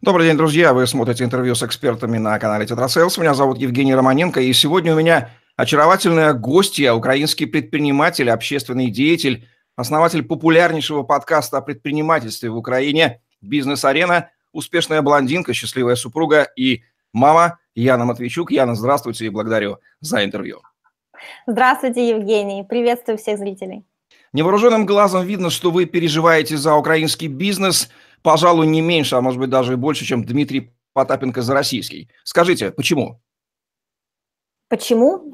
Добрый день, друзья. Вы смотрите интервью с экспертами на канале Тетрасейлс. Меня зовут Евгений Романенко, и сегодня у меня очаровательная гостья, украинский предприниматель, общественный деятель, основатель популярнейшего подкаста о предпринимательстве в Украине «Бизнес-арена», успешная блондинка, счастливая супруга и мама Яна Матвейчук. Яна, здравствуйте и благодарю за интервью. Здравствуйте, Евгений. Приветствую всех зрителей. Невооруженным глазом видно, что вы переживаете за украинский бизнес – пожалуй, не меньше, а может быть даже больше, чем Дмитрий Потапенко за российский. Скажите, почему? Почему?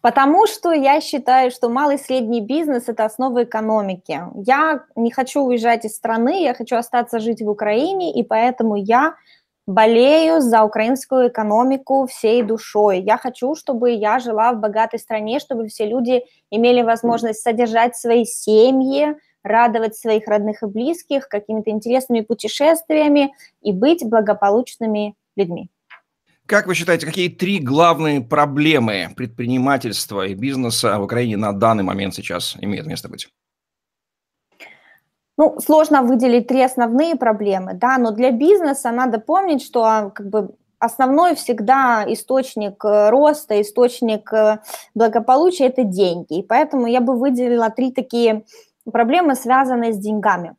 Потому что я считаю, что малый и средний бизнес – это основа экономики. Я не хочу уезжать из страны, я хочу остаться жить в Украине, и поэтому я болею за украинскую экономику всей душой. Я хочу, чтобы я жила в богатой стране, чтобы все люди имели возможность содержать свои семьи, радовать своих родных и близких какими-то интересными путешествиями и быть благополучными людьми. Как вы считаете, какие три главные проблемы предпринимательства и бизнеса в Украине на данный момент сейчас имеют место быть? Ну, сложно выделить три основные проблемы, да, но для бизнеса надо помнить, что а, как бы основной всегда источник э, роста, источник э, благополучия – это деньги. И поэтому я бы выделила три такие проблемы, связанные с деньгами.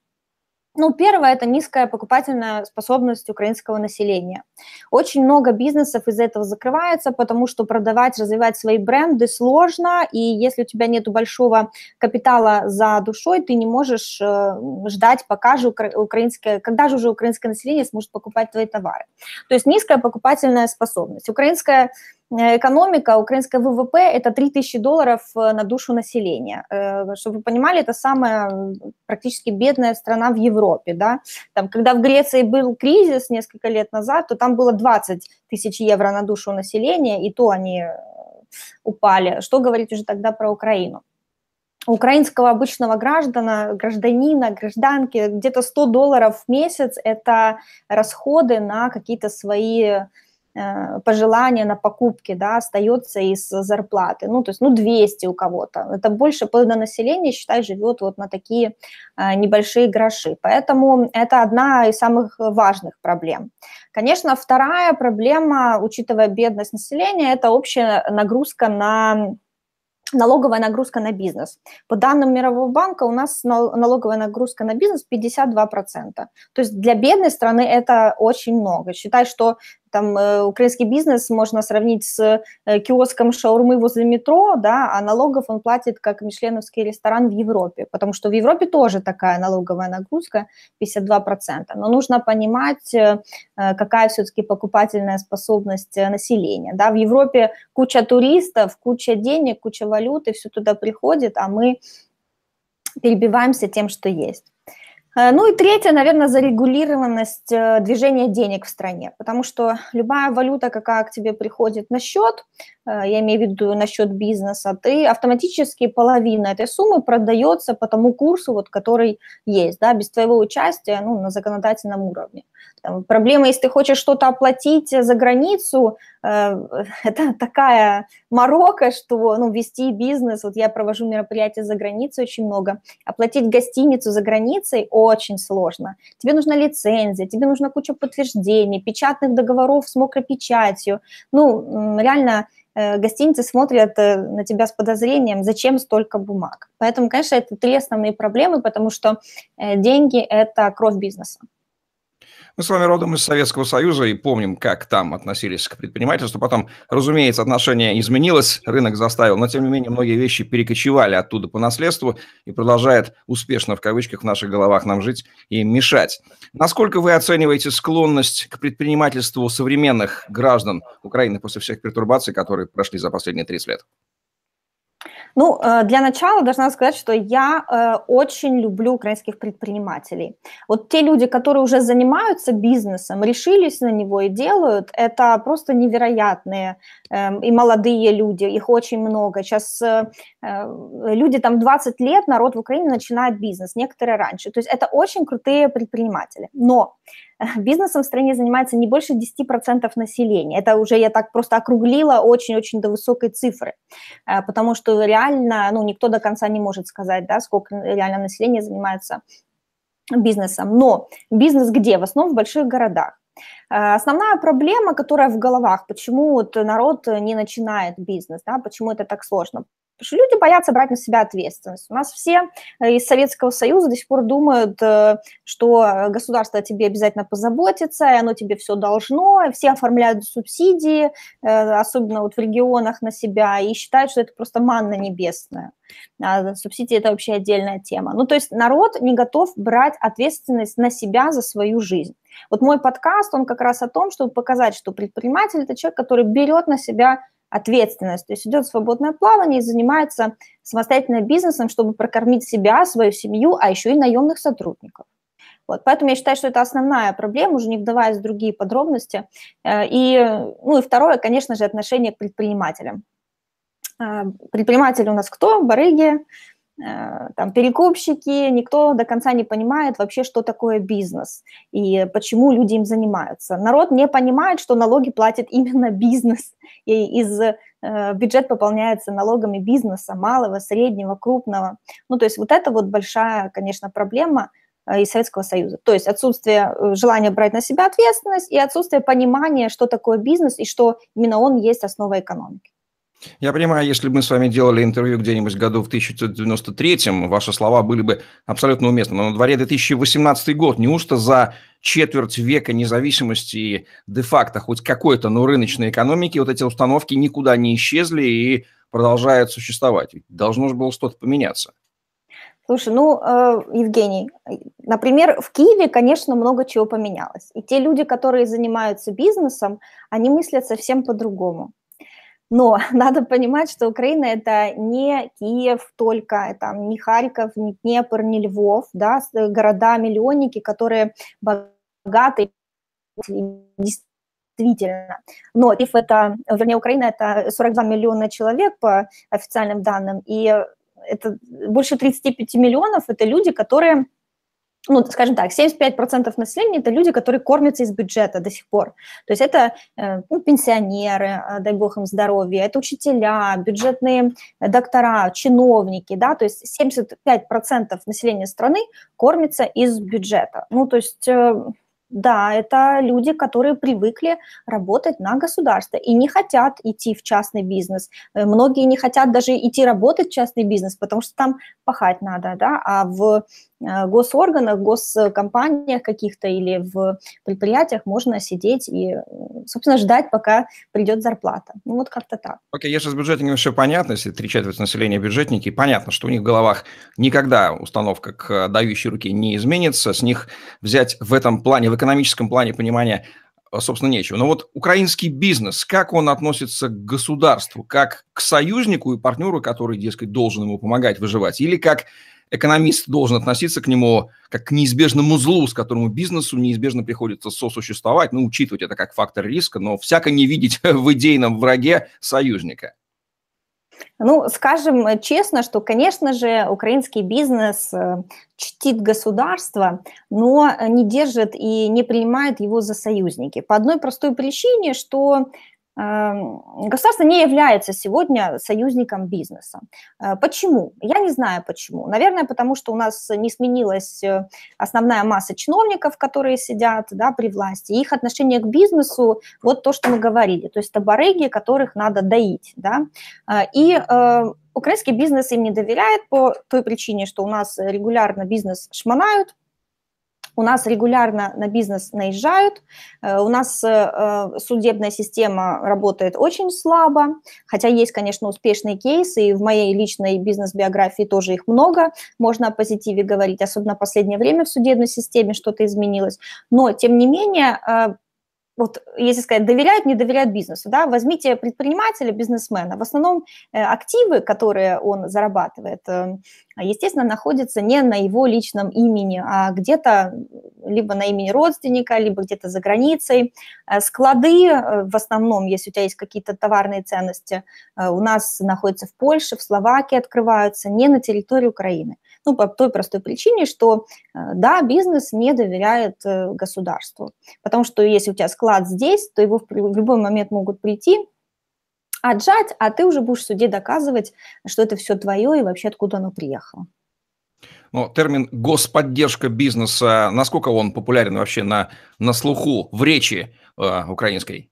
Ну, первое – это низкая покупательная способность украинского населения. Очень много бизнесов из-за этого закрывается, потому что продавать, развивать свои бренды сложно, и если у тебя нет большого капитала за душой, ты не можешь э, ждать, пока же украинское, когда же уже украинское население сможет покупать твои товары. То есть низкая покупательная способность. Украинская Э, экономика, украинская ВВП – это 3000 долларов э, на душу населения. Э, чтобы вы понимали, это самая практически бедная страна в Европе. Да? Там, когда в Греции был кризис несколько лет назад, то там было 20 тысяч евро на душу населения, и то они упали. Что говорить уже тогда про Украину? Украинского обычного граждана, гражданина, гражданки где-то 100 долларов в месяц – это расходы на какие-то свои Э, пожелание на покупки, да, остается из зарплаты, ну, то есть, ну, 200 у кого-то, это больше половины населения, считай, живет вот на такие э, небольшие гроши, поэтому это одна из самых важных проблем. Конечно, вторая проблема, учитывая бедность населения, это общая нагрузка на налоговая нагрузка на бизнес. По данным Мирового банка у нас налоговая нагрузка на бизнес 52%. То есть для бедной страны это очень много. Считай, что там э, украинский бизнес можно сравнить с э, киоском шаурмы возле метро, да, а налогов он платит как мишленовский ресторан в Европе, потому что в Европе тоже такая налоговая нагрузка 52%. Но нужно понимать, э, какая все-таки покупательная способность населения. Да. В Европе куча туристов, куча денег, куча валюты, все туда приходит, а мы перебиваемся тем, что есть. Э, ну и третье, наверное, зарегулированность э, движения денег в стране, потому что любая валюта, какая к тебе приходит на счет, э, я имею в виду на счет бизнеса, ты автоматически половина этой суммы продается по тому курсу, вот, который есть, да, без твоего участия ну, на законодательном уровне. Там, проблема, если ты хочешь что-то оплатить за границу, это такая морока, что ну, вести бизнес, вот я провожу мероприятия за границей очень много, оплатить гостиницу за границей очень сложно. Тебе нужна лицензия, тебе нужна куча подтверждений, печатных договоров с мокрой печатью. Ну, реально э, гостиницы смотрят э, на тебя с подозрением, зачем столько бумаг. Поэтому, конечно, это три основные проблемы, потому что э, деньги – это кровь бизнеса. Мы с вами родом из Советского Союза и помним, как там относились к предпринимательству. Потом, разумеется, отношение изменилось, рынок заставил, но тем не менее многие вещи перекочевали оттуда по наследству и продолжает успешно в кавычках в наших головах нам жить и мешать. Насколько вы оцениваете склонность к предпринимательству современных граждан Украины после всех пертурбаций, которые прошли за последние 30 лет? Ну, э, для начала должна сказать, что я э, очень люблю украинских предпринимателей. Вот те люди, которые уже занимаются бизнесом, решились на него и делают, это просто невероятные эм, и молодые люди, их очень много. Сейчас э, люди там 20 лет, народ в Украине начинает бизнес, некоторые раньше. То есть это очень крутые предприниматели. Но бизнесом в стране занимается не больше 10% населения. Это уже я так просто округлила очень-очень до высокой цифры, э, потому что реально, ну, никто до конца не может сказать, да, сколько реально населения занимается бизнесом. Но бизнес где? В основном в больших городах. Э, основная проблема, которая в головах, почему вот народ не начинает бизнес, да, почему это так сложно? Потому что люди боятся брать на себя ответственность. У нас все э, из Советского Союза до сих пор думают, э, что государство о тебе обязательно позаботится, и оно тебе все должно, все оформляют субсидии, особенно вот в регионах на себя, и считают, что это просто манна небесная. А субсидии – это вообще отдельная тема. Ну, то есть народ не готов брать ответственность на себя за свою жизнь. Вот мой подкаст, он как раз о том, чтобы показать, что предприниматель – это человек, который берет на себя ответственность, то есть идет свободное плавание и занимается самостоятельным бизнесом, чтобы прокормить себя, свою семью, а еще и наемных сотрудников. Вот, поэтому я считаю, что это основная проблема, уже не вдаваясь в другие подробности. Э, и, ну и второе, конечно же, отношение к предпринимателям. Э, предприниматели у нас кто? Барыги, там перекупщики, никто до конца не понимает вообще, что такое бизнес и почему люди им занимаются. Народ не понимает, что налоги платит именно бизнес, и из э, бюджет пополняется налогами бизнеса, малого, среднего, крупного. Ну, то есть вот это вот большая, конечно, проблема э, из Советского Союза. То есть отсутствие желания брать на себя ответственность и отсутствие понимания, что такое бизнес и что именно он есть основа экономики. Я понимаю, если бы мы с вами делали интервью где-нибудь году в 1993-м, ваши слова были бы абсолютно уместны. Но на дворе 2018 год. Неужто за четверть века независимости и де-факто хоть какой-то, но рыночной экономики вот эти установки никуда не исчезли и продолжают существовать? Должно же было что-то поменяться. Слушай, ну, э, Евгений, например, в Киеве, конечно, много чего поменялось. И те люди, которые занимаются бизнесом, они мыслят совсем по-другому. Но надо понимать, что Украина это не Киев только, там, не Харьков, не Днепр, не Львов, да, города-миллионники, которые богаты действительно. Но Киев это, вернее, Украина это 42 миллиона человек по официальным данным, и это больше 35 миллионов это люди, которые ну, скажем так, 75% населения – это люди, которые кормятся из бюджета до сих пор. То есть это э, ну, пенсионеры, э, дай бог им здоровья, это учителя, бюджетные доктора, чиновники, да, то есть 75% населения страны кормится из бюджета. Ну, то есть э, да, это люди, которые привыкли работать на государство и не хотят идти в частный бизнес. Э, многие не хотят даже идти работать в частный бизнес, потому что там пахать надо, да, а в э, госорганах, госкомпаниях каких-то или в предприятиях можно сидеть и, собственно, ждать, пока придет зарплата. Ну вот как-то так. Окей, okay, если с бюджетниками все понятно, если три четверти населения бюджетники, понятно, что у них в головах никогда установка к дающей руке не изменится, с них взять в этом плане, в экономическом плане понимания э, собственно, нечего. Но вот украинский бизнес, как он относится к государству, как к союзнику и партнеру, который, дескать, должен ему помогать выживать, или как экономист должен относиться к нему как к неизбежному злу, с которым бизнесу неизбежно приходится сосуществовать, ну, учитывать это как фактор риска, но всяко не видеть в идейном враге союзника. Ну, скажем честно, что, конечно же, украинский бизнес э, чтит государство, но не держит и не принимает его за союзники. По одной простой причине, что государство не является сегодня союзником бизнеса. Э, почему? Я не знаю почему. Наверное, потому что у нас не сменилась э, основная масса чиновников, которые сидят да, при власти. Их отношение к бизнесу, вот то, что мы говорили. То есть это барыги, которых надо доить. Да? Э, и украинский бизнес им не доверяет по той причине, что у нас регулярно бизнес шмонают, у нас регулярно на бизнес наезжают, э, у нас э, э, судебная система работает очень слабо, хотя есть, конечно, успешные кейсы, и в моей личной бизнес-биографии тоже их много, можно о позитиве говорить, особенно в последнее время в судебной системе что-то изменилось, но, тем не менее, вот если сказать, доверяют, не доверяют бизнесу, да, возьмите предпринимателя, бизнесмена, в основном э, активы, которые он зарабатывает, э, естественно, находятся не на его личном имени, а где-то либо на имени родственника, либо где-то за границей. Э, склады в основном, если у тебя есть какие-то товарные ценности, у нас находятся в Польше, в Словакии открываются, не на территории Украины. Ну, по той простой причине, что, э, да, бизнес не доверяет э, государству. Потому что если у тебя склад здесь, то его в любой момент могут прийти, отжать, а ты уже будешь в суде доказывать, что это все твое и вообще откуда оно приехало. Но термин «господдержка бизнеса», насколько он популярен вообще на, на слуху, в речи э, украинской?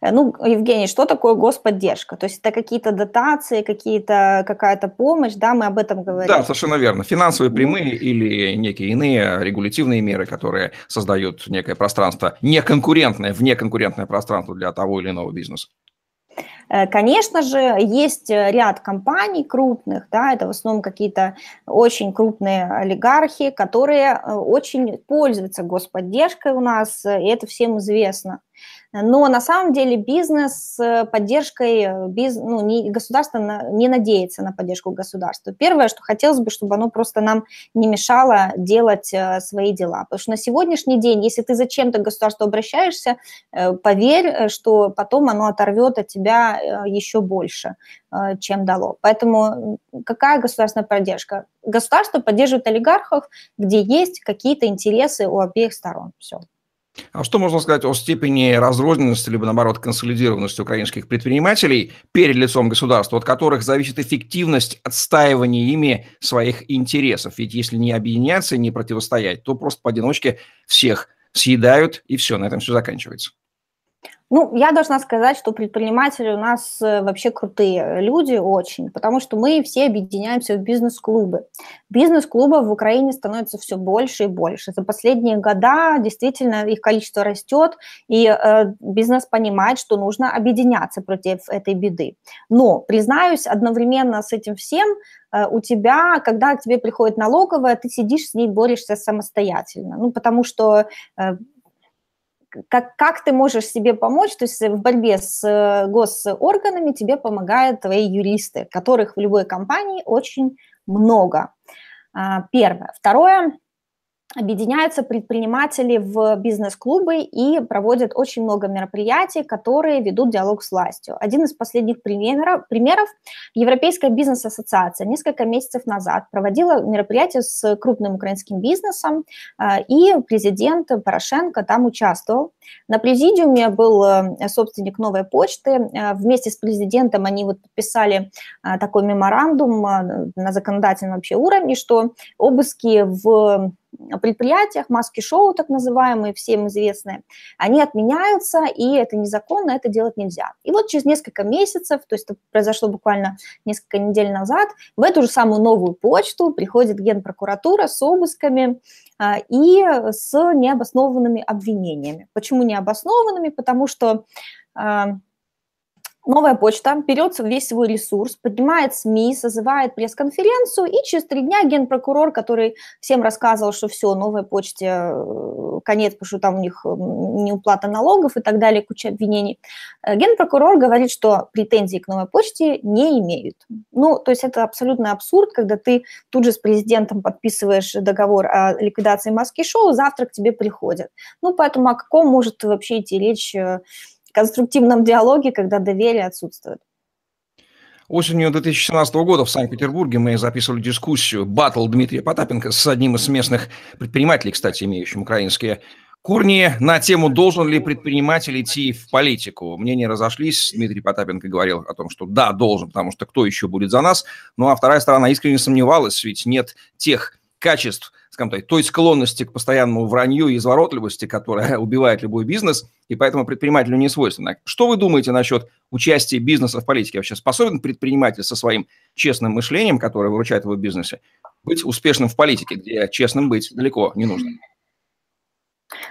Э, ну, Евгений, что такое господдержка? То есть это какие-то дотации, какие-то, какая-то помощь, да, мы об этом говорим. Да, совершенно верно. Финансовые прямые или некие иные регулятивные меры, которые создают некое пространство неконкурентное, внеконкурентное пространство для того или иного бизнеса. Э, конечно же, есть ряд компаний крупных, да, это в основном какие-то очень крупные олигархи, которые э, очень пользуются господдержкой у нас, и это всем известно. Но на самом деле бизнес с поддержкой, э, биз, ну, не, государство на, не надеется на поддержку государства. Первое, что хотелось бы, чтобы оно просто нам не мешало делать э, свои дела. Потому что на сегодняшний день, если ты зачем-то к государству обращаешься, э, поверь, что потом оно оторвет от тебя еще больше, чем дало. Поэтому какая государственная поддержка? Государство поддерживает олигархов, где есть какие-то интересы у обеих сторон. Все. А что можно сказать о степени разрозненности, либо, наоборот, консолидированности украинских предпринимателей перед лицом государства, от которых зависит эффективность отстаивания ими своих интересов? Ведь если не объединяться, не противостоять, то просто поодиночке всех съедают, и все, на этом все заканчивается. Ну, я должна сказать, что предприниматели у нас э, вообще крутые люди очень, потому что мы все объединяемся в бизнес-клубы. Бизнес-клубов в Украине становится все больше и больше. За последние года действительно их количество растет, и э, бизнес понимает, что нужно объединяться против этой беды. Но, признаюсь, одновременно с этим всем э, у тебя, когда к тебе приходит налоговая, ты сидишь с ней, борешься самостоятельно. Ну, потому что э, как, как ты можешь себе помочь, то есть в борьбе с э, госорганами тебе помогают твои юристы, которых в любой компании очень много. А, первое. Второе, объединяются предприниматели в бизнес-клубы и проводят очень много мероприятий, которые ведут диалог с властью. Один из последних примеров, примеров Европейская бизнес-ассоциация несколько месяцев назад проводила мероприятие с крупным украинским бизнесом, а, и президент Порошенко там участвовал. На президиуме был э, собственник новой почты. Э, вместе с президентом они вот подписали такой меморандум на законодательном вообще уровне, что обыски в предприятиях, маски-шоу так называемые, всем известные, они отменяются, и это незаконно, это делать нельзя. И вот через несколько месяцев, то есть это произошло буквально несколько недель назад, в эту же самую новую почту приходит генпрокуратура с обысками а, и с необоснованными обвинениями. Почему необоснованными? Потому что а, Новая почта берет весь свой ресурс, поднимает СМИ, созывает пресс-конференцию, и через три дня генпрокурор, который всем рассказывал, что все, новой почте э, конец, потому что там у них неуплата налогов и так далее, куча обвинений, э, генпрокурор говорит, что претензий к новой почте не имеют. Ну, то есть это абсолютный абсурд, когда ты тут же с президентом подписываешь договор о ликвидации маски-шоу, завтра к тебе приходят. Ну, поэтому о каком может вообще идти речь э, конструктивном диалоге, когда доверие отсутствует. Осенью 2017 года в Санкт-Петербурге мы записывали дискуссию «Баттл» Дмитрия Потапенко с одним из местных предпринимателей, кстати, имеющим украинские корни, на тему «Должен ли предприниматель идти в политику?». Мнения разошлись. Дмитрий Потапенко говорил о том, что да, должен, потому что кто еще будет за нас. Ну а вторая сторона искренне сомневалась, ведь нет тех качеств, скажем так, той склонности к постоянному вранью и изворотливости, которая убивает любой бизнес, и поэтому предпринимателю не свойственно. Что вы думаете насчет участия бизнеса в политике? Вообще способен предприниматель со своим честным мышлением, которое выручает его в бизнесе, быть успешным в политике, где честным быть далеко не нужно?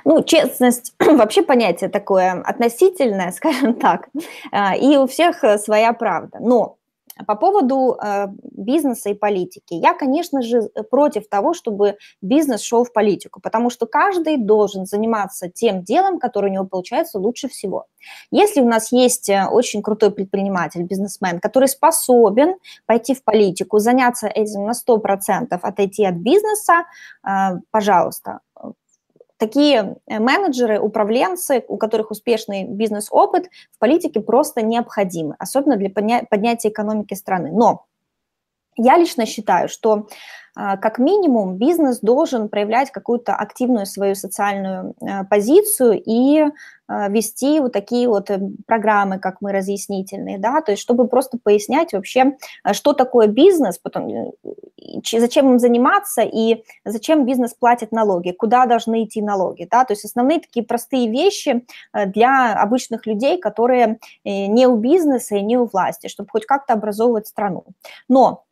Ну, честность вообще понятие такое относительное, скажем так, а, и у всех своя правда. Но по поводу э, бизнеса и политики. Я, конечно же, против того, чтобы бизнес шел в политику, потому что каждый должен заниматься тем делом, которое у него получается лучше всего. Если у нас есть э, очень крутой предприниматель, бизнесмен, который способен пойти в политику, заняться этим на 100%, отойти от бизнеса, э, пожалуйста, такие э, менеджеры, управленцы, у которых успешный бизнес-опыт в политике просто необходимы, особенно для подня- поднятия экономики страны. Но Я лично считаю, что а, как минимум бизнес должен проявлять какую-то активную свою социальную э, позицию и вести вот такие вот э, программы, как мы разъяснительные, да, то есть чтобы просто пояснять вообще, э, что такое бизнес, потом, зачем им заниматься и зачем бизнес платит налоги, куда должны идти налоги, да, то есть основные такие простые вещи для обычных людей, которые не у бизнеса и не у власти, чтобы хоть как-то образовывать страну. Но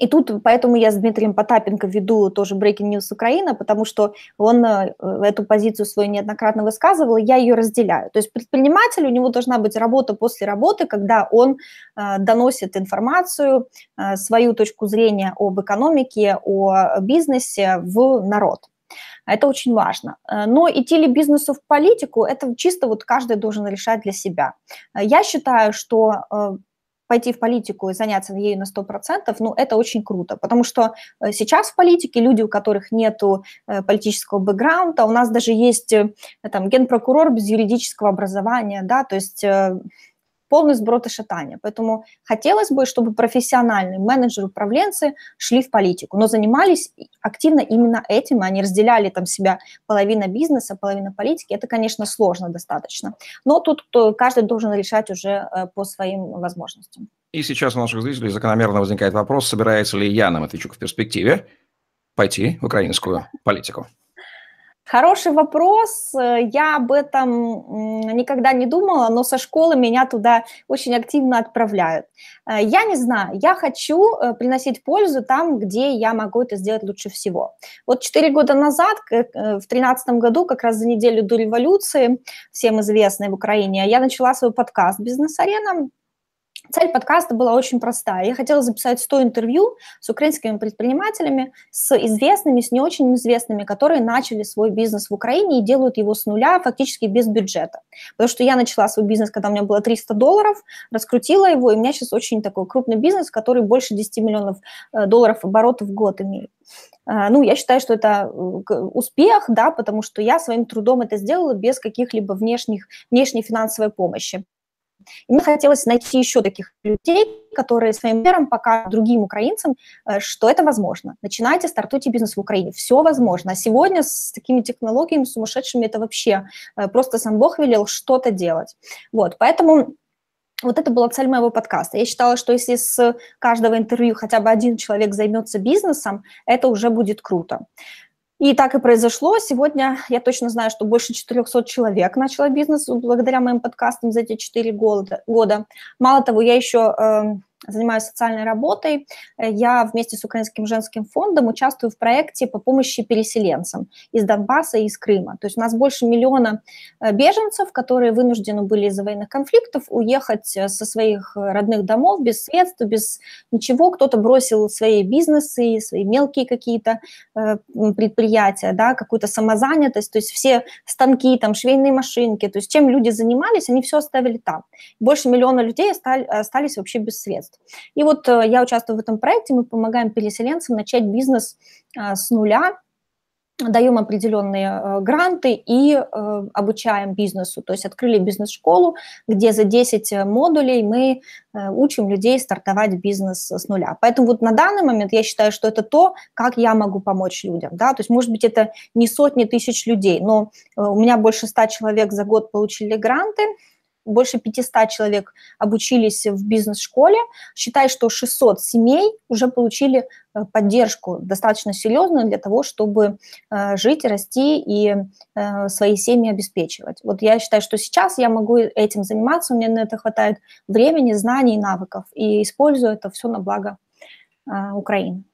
и тут поэтому я с Дмитрием Потапенко веду тоже Breaking News Украина, потому что он э, эту позицию свою неоднократно высказывал, и я ее разделяю. То есть предприниматель, у него должна быть работа после работы, когда он э, доносит информацию, э, свою точку зрения об экономике, о бизнесе в народ. Это очень важно. Но идти ли бизнесу в политику, это чисто вот каждый должен решать для себя. Я считаю, что пойти в политику и заняться ею на 100%, ну, это очень круто, потому что э, сейчас в политике люди, у которых нет э, политического бэкграунда, у нас даже есть э, там генпрокурор без юридического образования, да, то есть полный сброд и шатания. Поэтому хотелось бы, чтобы профессиональные менеджеры, управленцы шли в политику, но занимались активно именно этим, они разделяли там себя половина бизнеса, половина политики. Это, конечно, сложно достаточно. Но тут каждый должен решать уже э, по своим возможностям. И сейчас у наших зрителей закономерно возникает вопрос, собирается ли Яна Матвейчук в перспективе пойти в украинскую политику? Хороший вопрос. Я об этом никогда не думала, но со школы меня туда очень активно отправляют. Э, я не знаю, я хочу э, приносить пользу там, где я могу это сделать лучше всего. Вот четыре года назад, э, в тринадцатом году, как раз за неделю до революции, всем известной в Украине, я начала свой подкаст «Бизнес-арена», Цель подкаста была очень простая. Я хотела записать 100 интервью с украинскими предпринимателями, с известными, с не очень известными, которые начали свой бизнес в Украине и делают его с нуля, фактически без бюджета. Потому что я начала свой бизнес, когда у меня было 300 долларов, раскрутила его, и у меня сейчас очень такой крупный бизнес, который больше 10 миллионов э, долларов оборотов в год имеет. Э, ну, я считаю, что это э, успех, да, потому что я своим трудом это сделала без каких-либо внешних, внешней финансовой помощи. И мне хотелось найти еще таких людей, которые своим примером покажут другим украинцам, э, что это возможно. Начинайте, стартуйте бизнес в Украине. Все возможно. А сегодня с такими технологиями сумасшедшими это вообще э, просто сам Бог велел что-то делать. Вот, поэтому вот это была цель моего подкаста. Я считала, что если с каждого интервью хотя бы один человек займется бизнесом, это уже будет круто. И так и произошло. Сегодня я точно знаю, что больше 400 человек начало бизнес благодаря моим подкастам за эти 4 года. Мало того, я еще эм, занимаюсь социальной работой. Э, я вместе с Украинским женским фондом участвую в проекте по помощи переселенцам из Донбасса и из Крыма. То есть у нас больше миллиона э, беженцев, которые вынуждены были из-за военных конфликтов уехать э, со своих родных домов без средств, без ничего. Кто-то бросил свои бизнесы, свои мелкие какие-то предприятия, да, какую-то самозанятость. То есть все станки, там, швейные машинки, то есть чем люди занимались, они все оставили там. Больше миллиона людей остались вообще без средств средств. И вот э, я участвую в этом проекте, мы помогаем переселенцам начать бизнес э, с нуля, даем определенные э, гранты и э, обучаем бизнесу. То есть открыли бизнес-школу, где за 10 модулей мы учим людей стартовать бизнес с нуля. Поэтому вот на данный момент я считаю, что это то, как я могу помочь людям. Да? То есть, может быть, это не сотни тысяч людей, но у меня больше 100 человек за год получили гранты, больше 500 человек обучились в бизнес-школе. Считай, что 600 семей уже получили э, поддержку достаточно серьезную для того, чтобы э, жить, расти и э, свои семьи обеспечивать. Вот я считаю, что сейчас я могу этим заниматься, у меня на это хватает времени, знаний, навыков, и использую это все на благо Украины.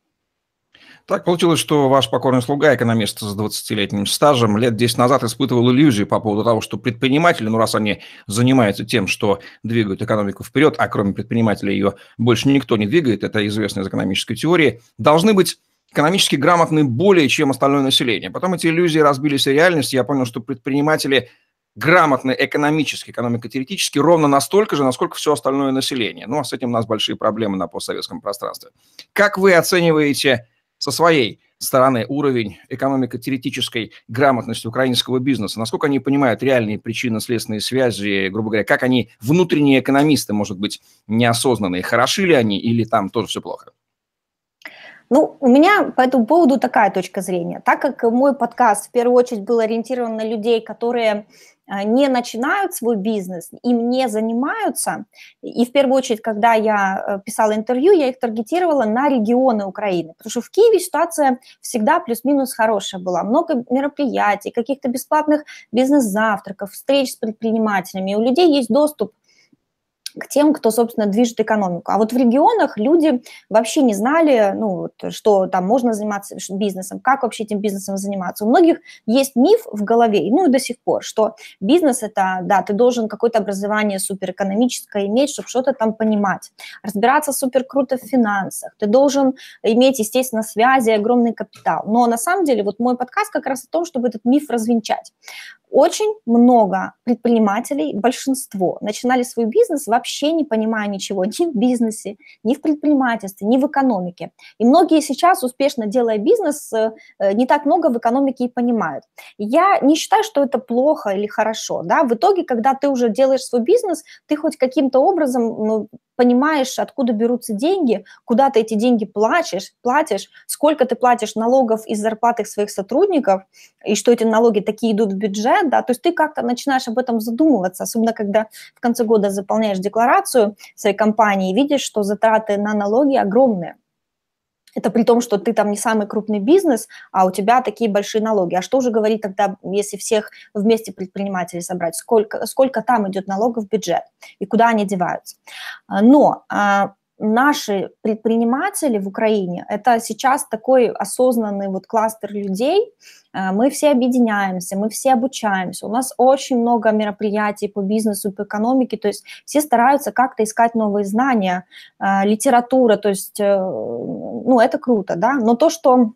Так получилось, что ваш покорный слуга, экономист с 20-летним стажем, лет 10 назад испытывал иллюзии по поводу того, что предприниматели, ну раз они занимаются тем, что двигают экономику вперед, а кроме предпринимателей ее больше никто не двигает, это известно из экономической теории, должны быть экономически грамотны более, чем остальное население. Потом эти иллюзии разбились в реальность, я понял, что предприниматели грамотны экономически, экономико-теоретически ровно настолько же, насколько все остальное население. Ну, а с этим у нас большие проблемы на постсоветском пространстве. Как вы оцениваете со своей стороны уровень экономико-теоретической грамотности украинского бизнеса, насколько они понимают реальные причинно-следственные связи, грубо говоря, как они, внутренние экономисты, может быть, неосознанные, хороши ли они или там тоже все плохо? Ну, у меня по этому поводу такая точка зрения. Так как мой подкаст в первую очередь был ориентирован на людей, которые не начинают свой бизнес, им не занимаются. И в первую очередь, когда я э, писала интервью, я их таргетировала на регионы Украины, потому что в Киеве ситуация всегда плюс-минус хорошая была. Много мероприятий, каких-то бесплатных бизнес-завтраков, встреч с предпринимателями. У людей есть доступ тем, кто, собственно, движет экономику. А вот в регионах люди вообще не знали, ну, что там можно заниматься бизнесом, как вообще этим бизнесом заниматься. У многих есть миф в голове, ну и до сих пор, что бизнес это, да, ты должен какое-то образование суперэкономическое иметь, чтобы что-то там понимать, разбираться супер круто в финансах, ты должен иметь, естественно, связи, огромный капитал. Но на самом деле вот мой подкаст как раз о том, чтобы этот миф развенчать. Очень много предпринимателей, большинство, начинали свой бизнес вообще не понимая ничего ни в бизнесе, ни в предпринимательстве, ни в экономике. И многие сейчас, успешно делая бизнес, э, не так много в экономике и понимают. Я не считаю, что это плохо или хорошо. Да? В итоге, когда ты уже делаешь свой бизнес, ты хоть каким-то образом ну, понимаешь, откуда берутся деньги, куда ты эти деньги платишь, платишь, сколько ты платишь налогов из зарплаты своих сотрудников, и что эти налоги такие идут в бюджет, да, то есть ты как-то начинаешь об этом задумываться, особенно когда в конце года заполняешь декларацию своей компании и видишь, что затраты на налоги огромные. Это при том, что ты там не самый крупный бизнес, а у тебя такие большие налоги. А что уже говорить тогда, если всех вместе предпринимателей собрать? Сколько, сколько там идет налогов в бюджет и куда они деваются? Но а, наши предприниматели в Украине, это сейчас такой осознанный вот кластер людей, э, мы все объединяемся, мы все обучаемся, у нас очень много мероприятий по бизнесу, по экономике, то есть все стараются как-то искать новые знания, э, литература, то есть, э, ну, это круто, да, но то, что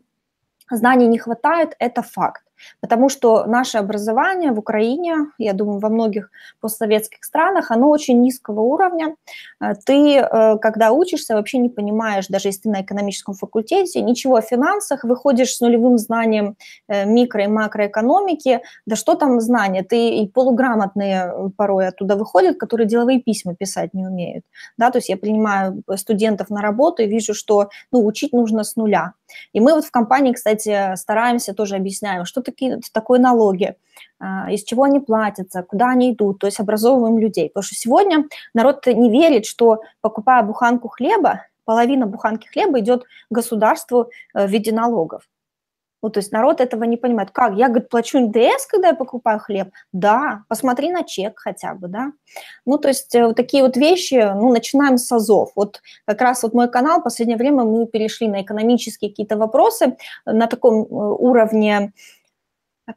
знаний не хватает, это факт. Потому что наше образование в Украине, я думаю, во многих постсоветских странах, оно очень низкого уровня. Э, ты, э, когда учишься, вообще не понимаешь, даже если ты на экономическом факультете, ничего о финансах, выходишь с нулевым знанием э, микро- и макроэкономики, да что там знания, ты и полуграмотные порой оттуда выходят, которые деловые письма писать не умеют. Да, то есть я принимаю студентов на работу и вижу, что ну, учить нужно с нуля. И мы вот в компании, кстати, стараемся тоже объясняем, что такие, такое налоги, а, из чего они платятся, куда они идут, то есть образовываем людей. Потому что сегодня народ не верит, что покупая буханку хлеба, половина буханки хлеба идет государству э, в виде налогов. Ну, то есть народ этого не понимает. Как? Я, говорит, плачу НДС, когда я покупаю хлеб? Да, посмотри на чек хотя бы, да. Ну, то есть э, вот такие вот вещи, ну, начинаем с АЗОВ. Вот как раз вот мой канал, в последнее время мы перешли на экономические какие-то вопросы на таком э, уровне,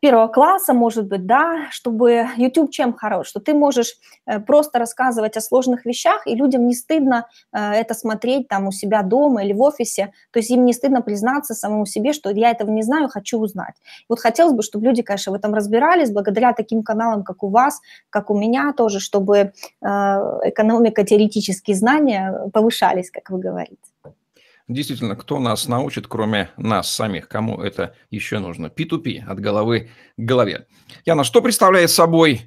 первого класса, может быть, да, чтобы YouTube чем хорош, что ты можешь э, просто рассказывать о сложных вещах, и людям не стыдно э, это смотреть там у себя дома или в офисе, то есть им не стыдно признаться самому себе, что я этого не знаю, хочу узнать. Вот хотелось бы, чтобы люди, конечно, в этом разбирались, благодаря таким каналам, как у вас, как у меня тоже, чтобы э, экономика, теоретические знания повышались, как вы говорите. Действительно, кто нас научит, кроме нас самих? Кому это еще нужно? P2P, от головы к голове. Яна, что представляет собой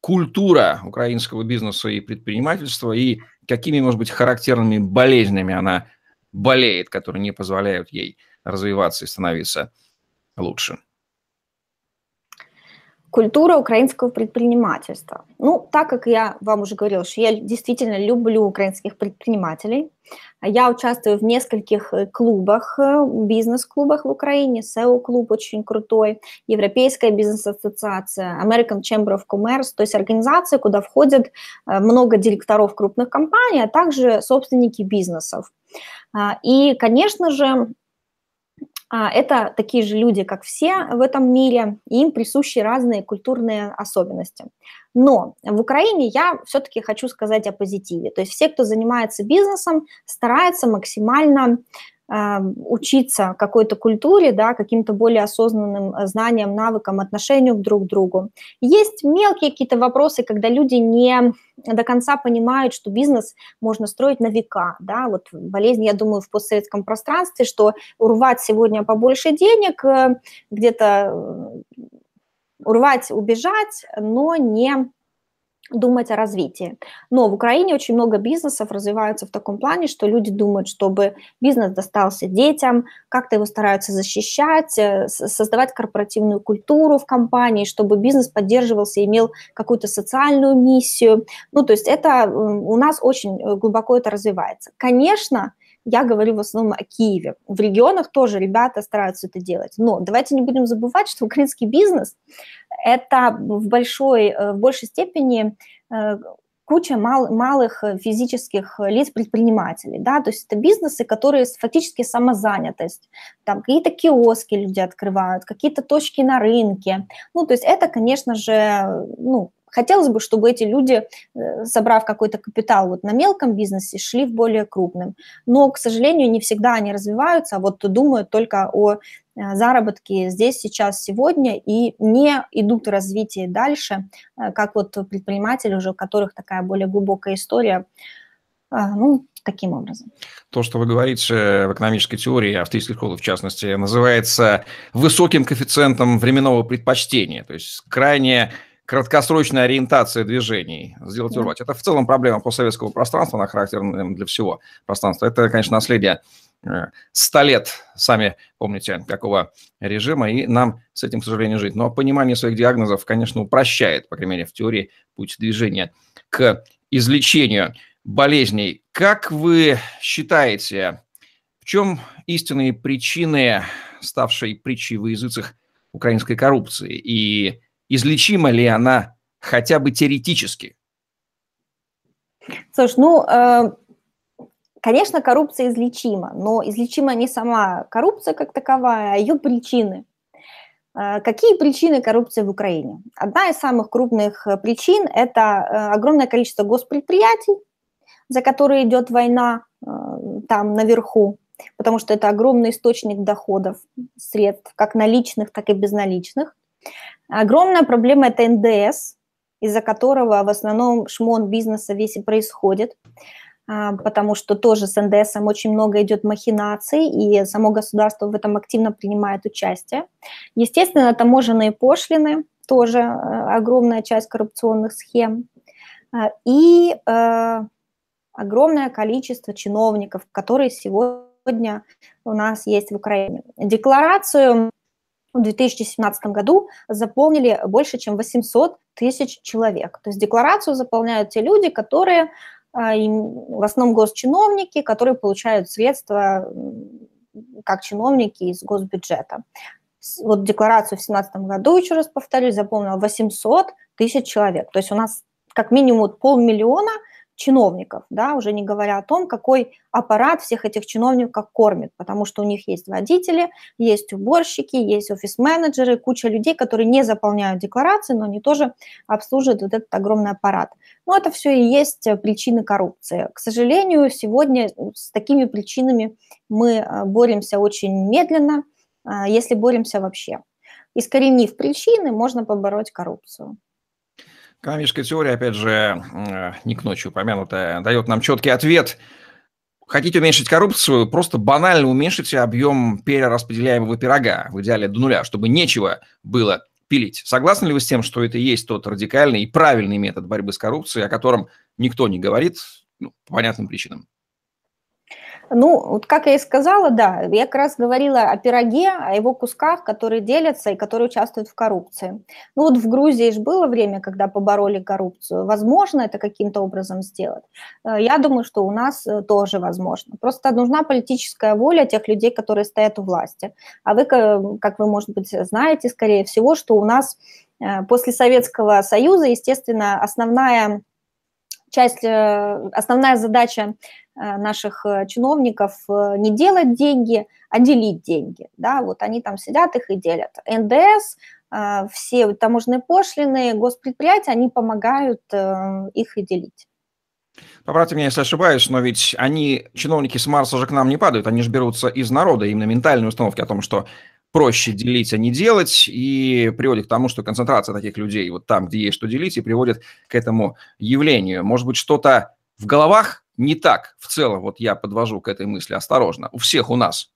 культура украинского бизнеса и предпринимательства, и какими, может быть, характерными болезнями она болеет, которые не позволяют ей развиваться и становиться лучше? Культура украинского предпринимательства. Ну, так как я вам уже говорила, что я действительно люблю украинских предпринимателей, я участвую в нескольких э, клубах, э, бизнес-клубах в Украине, SEO-клуб очень крутой, Европейская бизнес-ассоциация, American Chamber of Commerce, то есть организация, куда входят э, много директоров крупных компаний, а также собственники бизнесов. А, и, конечно же, это такие же люди, как все в этом мире, и им присущи разные культурные особенности. Но в Украине я все-таки хочу сказать о позитиве. То есть все, кто занимается бизнесом, стараются максимально учиться какой-то культуре, да, каким-то более осознанным э, знаниям, навыкам, отношению друг к другу. Есть мелкие какие-то вопросы, когда люди не до конца понимают, что бизнес можно строить на века. Да? Вот болезнь, я думаю, в постсоветском пространстве, что урвать сегодня побольше денег, э, где-то э, урвать, убежать, но не думать о развитии. Но в Украине очень много бизнесов развиваются в таком плане, что люди думают, чтобы бизнес достался детям, как-то его стараются защищать, э, создавать корпоративную культуру в компании, чтобы бизнес поддерживался и имел какую-то социальную миссию. Ну, то есть это у нас очень э, глубоко это развивается. Конечно, я говорю в основном о Киеве. В регионах тоже ребята стараются это делать. Но давайте не будем забывать, что украинский бизнес – это в, большой, э, в большей степени э, куча мал, малых физических лиц предпринимателей, да, то есть это бизнесы, которые фактически самозанятость, там какие-то киоски люди открывают, какие-то точки на рынке, ну, то есть это, конечно же, ну, Хотелось бы, чтобы эти люди, э, собрав какой-то капитал вот на мелком бизнесе, шли в более крупным. Но, к сожалению, не всегда они развиваются, а вот думают только о э, заработке здесь, сейчас, сегодня и не идут в развитие дальше, э, как вот предприниматели уже, у которых такая более глубокая история, ну, таким образом. То, что вы говорите в экономической теории, австрийской школы в частности, называется высоким коэффициентом временного предпочтения, то есть крайне краткосрочная ориентация движений сделать урвать. Это в целом проблема постсоветского пространства, она характерна для всего пространства. Это, конечно, наследие 100 э, лет, сами помните, какого режима, и нам с этим, к сожалению, жить. Но понимание своих диагнозов, конечно, упрощает, по крайней мере, в теории, путь движения к излечению болезней. Как вы считаете, в чем истинные причины, ставшей притчей во языцах украинской коррупции? И излечима ли она хотя бы теоретически? Слушай, ну, э, конечно, коррупция излечима, но излечима не сама коррупция как таковая, а ее причины. Э, какие причины коррупции в Украине? Одна из самых крупных э, причин – это огромное количество госпредприятий, за которые идет война там наверху, потому что это огромный источник доходов, средств, как наличных, так и безналичных. Огромная проблема – это НДС, из-за которого в основном шмон бизнеса весь и происходит, а, потому что тоже с НДС очень много идет махинаций, и само государство в этом активно принимает участие. Естественно, таможенные пошлины – тоже э, огромная часть коррупционных схем. А, и э, огромное количество чиновников, которые сегодня у нас есть в Украине. Декларацию в 2017 году заполнили больше, чем 800 тысяч человек. То есть декларацию заполняют те люди, которые а, в основном госчиновники, которые получают средства как чиновники из госбюджета. Вот декларацию в 2017 году, еще раз повторюсь, заполнил 800 тысяч человек. То есть у нас как минимум полмиллиона – чиновников, да, уже не говоря о том, какой аппарат всех этих чиновников кормит, потому что у них есть водители, есть уборщики, есть офис-менеджеры, куча людей, которые не заполняют декларации, но они тоже обслуживают вот этот огромный аппарат. Но это все и есть причины коррупции. К сожалению, сегодня с такими причинами мы э, боремся очень медленно, э, если боремся вообще. Искоренив причины, можно побороть коррупцию. Экономическая теория, опять же, э, не к ночи упомянутая, дает нам четкий ответ. Хотите уменьшить коррупцию, просто банально уменьшите объем перераспределяемого пирога, в идеале до нуля, чтобы нечего было пилить. Согласны ли вы с тем, что это и есть тот радикальный и правильный метод борьбы с коррупцией, о котором никто не говорит ну, по понятным причинам? Ну, вот как я и сказала, да, я как раз говорила о пироге, о его кусках, которые делятся и которые участвуют в коррупции. Ну вот в Грузии же было время, когда побороли коррупцию. Возможно это каким-то образом сделать. Э, я думаю, что у нас э, тоже возможно. Просто нужна политическая воля тех людей, которые стоят у власти. А вы, как вы, может быть, знаете, скорее всего, что у нас э, после Советского Союза, естественно, основная часть, основная задача Э, наших э, чиновников э, не делать деньги, а делить деньги. Да, вот они там сидят, их и делят. НДС, все таможенные пошлины, госпредприятия, они помогают их и делить. Поправьте меня, если ошибаюсь, но ведь они, чиновники с Марса же к нам не падают, они же берутся из народа, именно ментальные установки о том, что проще делить, а не делать, и приводит к тому, что концентрация таких людей вот там, где есть что делить, и приводит к этому явлению. Может быть, что-то в головах не так в целом, вот я подвожу к этой мысли осторожно, у всех у нас?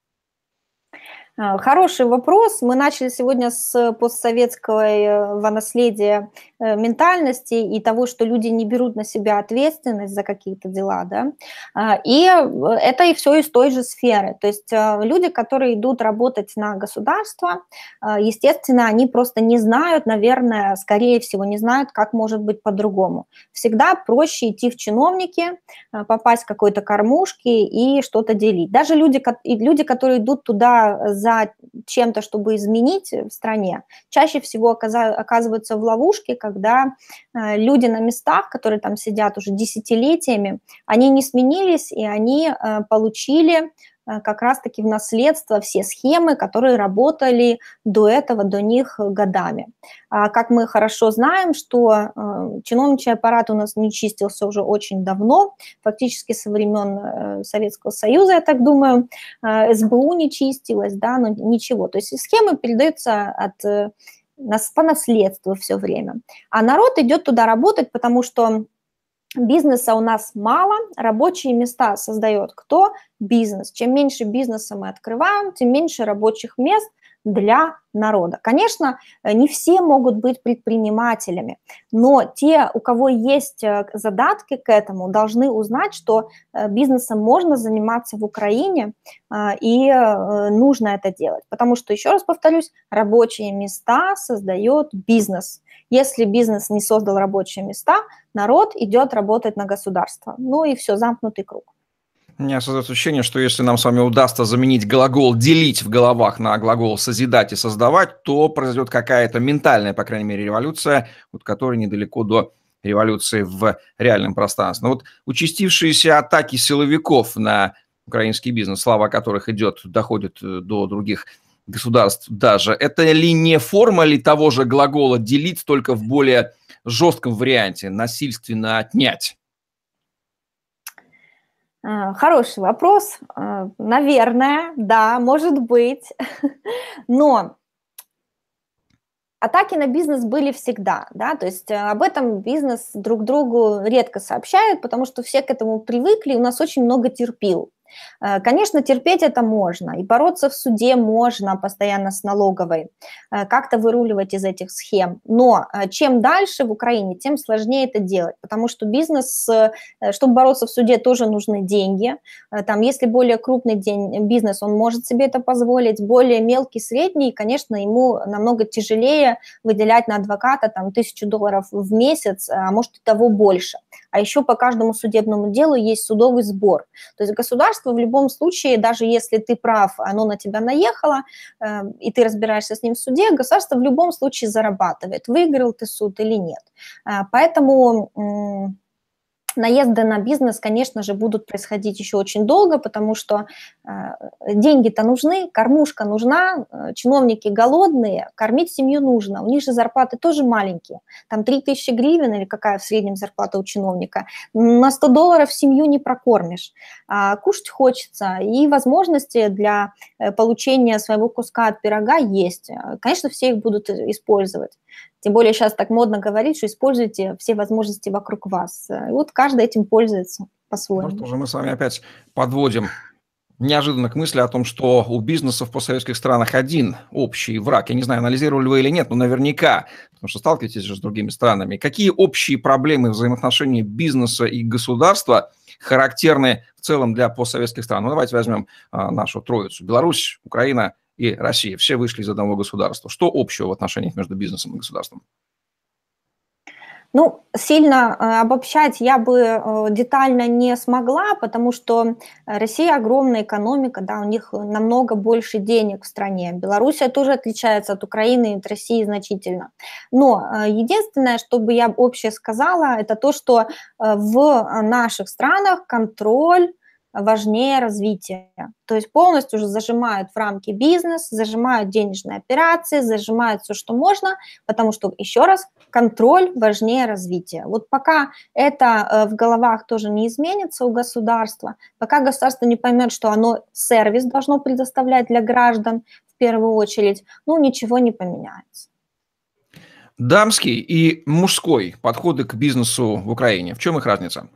А, хороший вопрос. Мы начали сегодня с постсоветского наследия э, ментальности и того, что люди не берут на себя ответственность за какие-то дела, да, а, и это и все из той же сферы, то есть люди, которые идут работать на государство, естественно, они просто не знают, наверное, скорее всего, не знают, как может быть по-другому. Всегда проще идти в чиновники, попасть в какой-то кормушки и что-то делить. Даже люди, люди, которые идут туда за чем-то, чтобы изменить в стране, чаще всего оказываются в ловушке, когда э, люди на местах, которые там сидят уже десятилетиями, они не сменились, и они э, получили Э, как раз-таки в наследство все схемы, которые работали до этого, до них годами. А как мы хорошо знаем, что э, чиновничий аппарат у нас не чистился уже очень давно, фактически со времен э, Советского Союза, я так думаю, СБУ не чистилась, да, но ничего. То есть схемы передаются от нас по наследству все время. А народ идет туда работать, потому что Бизнеса у нас мало, рабочие места создает кто? Бизнес. Чем меньше бизнеса мы открываем, тем меньше рабочих мест для народа. Конечно, э, не все могут быть предпринимателями, но те, у кого есть э, задатки к этому, должны узнать, что э, бизнесом можно заниматься в Украине, и нужно это делать. Потому что, еще раз повторюсь, рабочие места создает бизнес. Если бизнес не создал рабочие места, народ идет работать на государство. Ну и все, замкнутый круг. У меня создается ощущение, что если нам с вами удастся заменить глагол «делить» в головах на глагол «созидать» и «создавать», то произойдет какая-то ментальная, по крайней мере, революция, вот которая недалеко до революции в реальном пространстве. Но вот участившиеся атаки силовиков на украинский бизнес, слава которых идет, доходит э, до других государств даже, это ли не форма ли того же глагола «делить», только в более жестком варианте, насильственно отнять? А, хороший вопрос. А, наверное, да, может быть. Но атаки на бизнес были всегда, да, то есть э, об этом бизнес друг другу редко сообщает, потому что все к этому привыкли, у нас очень много терпил. Э, конечно, терпеть это можно, и бороться в суде можно постоянно с налоговой, э, как-то выруливать из этих схем. Но э, чем дальше в Украине, тем сложнее это делать, потому что бизнес, чтобы бороться в суде, тоже нужны деньги. Там, если более крупный день, бизнес, он может себе это позволить, более мелкий, средний, конечно, ему намного тяжелее выделять на адвоката там тысячу долларов в месяц, а может и того больше. А еще по каждому судебному делу есть судовый сбор. То есть государство в любом случае, даже если ты прав, оно на тебя наехало, э, и ты разбираешься с ним в суде, государство в любом случае зарабатывает, выиграл ты суд или нет. Э, поэтому наезды на бизнес, конечно же, будут происходить еще очень долго, потому что э, деньги-то нужны, кормушка нужна, э, чиновники голодные, кормить семью нужно. У них же зарплаты тоже маленькие. Там 3000 гривен или какая в среднем зарплата у чиновника. На 100 долларов семью не прокормишь. А кушать хочется, и возможности для э, получения своего куска от пирога есть. Конечно, все их будут использовать. Тем более сейчас так модно говорить, что используйте все возможности вокруг вас. И вот каждый этим пользуется по-своему. Ну что же, мы с вами опять подводим неожиданно к мысли о том, что у бизнеса в постсоветских странах один общий враг. Я не знаю, анализировали вы или нет, но наверняка, потому что сталкиваетесь же с другими странами. Какие общие проблемы взаимоотношений бизнеса и государства характерны в целом для постсоветских стран? Ну, давайте возьмем а, нашу троицу. Беларусь, Украина и Россия. Все вышли из одного государства. Что общего в отношениях между бизнесом и государством? Ну, сильно э, обобщать я бы э, детально не смогла, потому что Россия огромная экономика, да, у них намного больше денег в стране. Белоруссия тоже отличается от Украины и от России значительно. Но э, единственное, что бы я общее сказала, это то, что в наших странах контроль важнее развития. То есть полностью уже зажимают в рамки бизнес, зажимают денежные операции, зажимают все, что можно, потому что, еще раз, контроль важнее развития. Вот пока это э, в головах тоже не изменится у государства, пока государство не поймет, что оно сервис должно предоставлять для граждан в первую очередь, ну, ничего не поменяется. Дамский и мужской подходы к бизнесу в Украине. В чем их разница?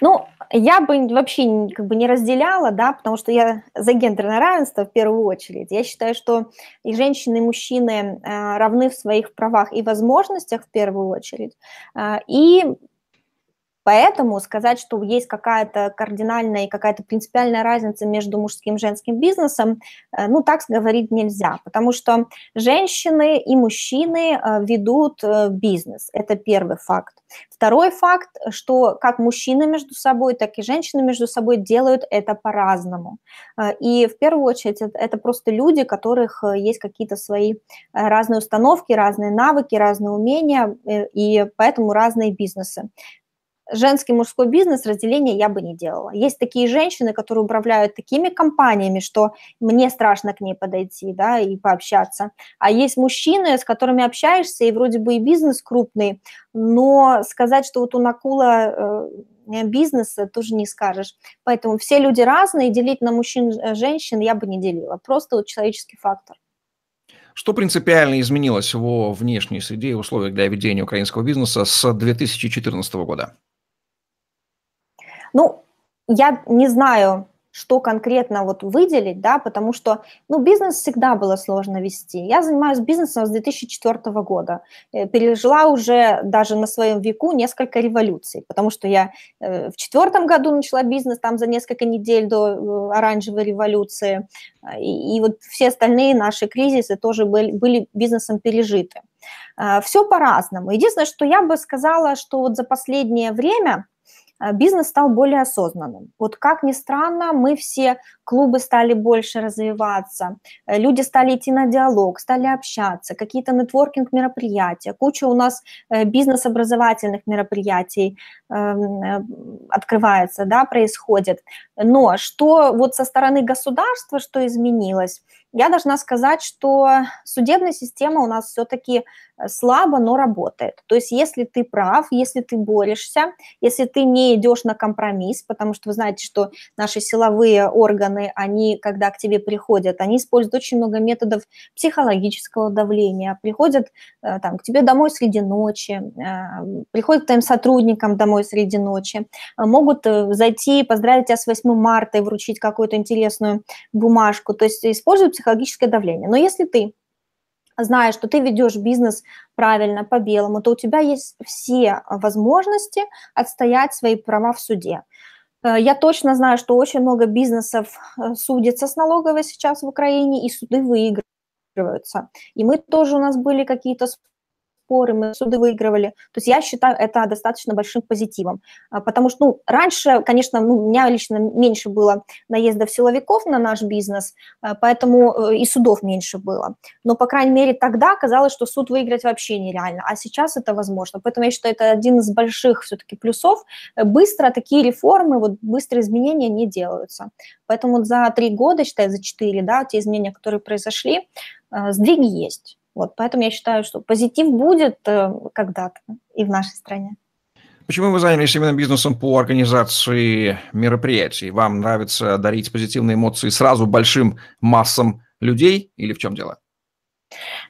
Ну, я бы вообще как бы не разделяла, да, потому что я за гендерное равенство в первую очередь. Я считаю, что и женщины, и мужчины э, равны в своих правах и возможностях в первую очередь. Э, и Поэтому сказать, что есть какая-то кардинальная и какая-то принципиальная разница между мужским и женским бизнесом, э, ну, так говорить нельзя, потому что женщины и мужчины э, ведут э, бизнес. Это первый факт. Второй факт, что как мужчины между собой, так и женщины между собой делают это по-разному. И в первую очередь это просто люди, у которых есть какие-то свои разные установки, разные навыки, разные умения, и поэтому разные бизнесы женский мужской бизнес разделения я бы не делала. Есть такие женщины, которые управляют такими компаниями, что мне страшно к ней подойти, да, и пообщаться. А есть мужчины, с которыми общаешься, и вроде бы и бизнес крупный, но сказать, что вот у Накула э, бизнеса тоже не скажешь. Поэтому все люди разные, делить на мужчин и женщин я бы не делила. Просто вот человеческий фактор. Что принципиально изменилось во внешней среде и условиях для ведения украинского бизнеса с 2014 года? Ну, я не знаю, что конкретно вот выделить, да, потому что, ну, бизнес всегда было сложно вести. Я занимаюсь бизнесом с 2004 года, э, пережила уже даже на своем веку несколько революций, потому что я э, в четвертом году начала бизнес, там за несколько недель до э, оранжевой революции, и, и вот все остальные наши кризисы тоже были, были бизнесом пережиты. Все по-разному. Единственное, что я бы сказала, что вот за последнее время – бизнес стал более осознанным. Вот как ни странно, мы все, клубы стали больше развиваться, э, люди стали идти на диалог, стали общаться, какие-то нетворкинг-мероприятия, куча у нас э, бизнес-образовательных мероприятий эм, открывается, да, происходит. Но что вот со стороны государства, что изменилось – я должна сказать, что судебная система у нас все-таки э, слабо, но работает. То есть если ты прав, если ты борешься, если ты не идешь на компромисс, потому что вы знаете, что наши силовые органы, они, когда к тебе приходят, они используют очень много методов психологического давления, приходят э, там, к тебе домой среди ночи, э, приходят к твоим сотрудникам домой среди ночи, могут зайти, поздравить тебя с 8 марта и вручить какую-то интересную бумажку. То есть используют психологическое давление. Но если ты знаешь, что ты ведешь бизнес правильно, по белому, то у тебя есть все возможности отстоять свои права в суде. Э, я точно знаю, что очень много бизнесов э, судится с налоговой сейчас в Украине, и суды выигрываются. И мы тоже, у нас были какие-то споры, мы суды выигрывали. То есть я считаю это достаточно большим позитивом, а, потому что, ну, раньше, конечно, ну, у меня лично меньше было наездов силовиков на наш бизнес, а, поэтому э, и судов меньше было. Но, по крайней мере, тогда казалось, что суд выиграть вообще нереально, а сейчас это возможно. Поэтому я считаю, это один из больших все-таки плюсов. Быстро такие реформы, вот быстрые изменения не делаются. Поэтому за три года, считай, за четыре, да, те изменения, которые произошли, э, сдвиги есть. Вот, поэтому я считаю, что позитив будет э, когда-то и в нашей стране. Почему вы занялись именно бизнесом по организации мероприятий? Вам нравится дарить позитивные эмоции сразу большим массам людей или в чем дело?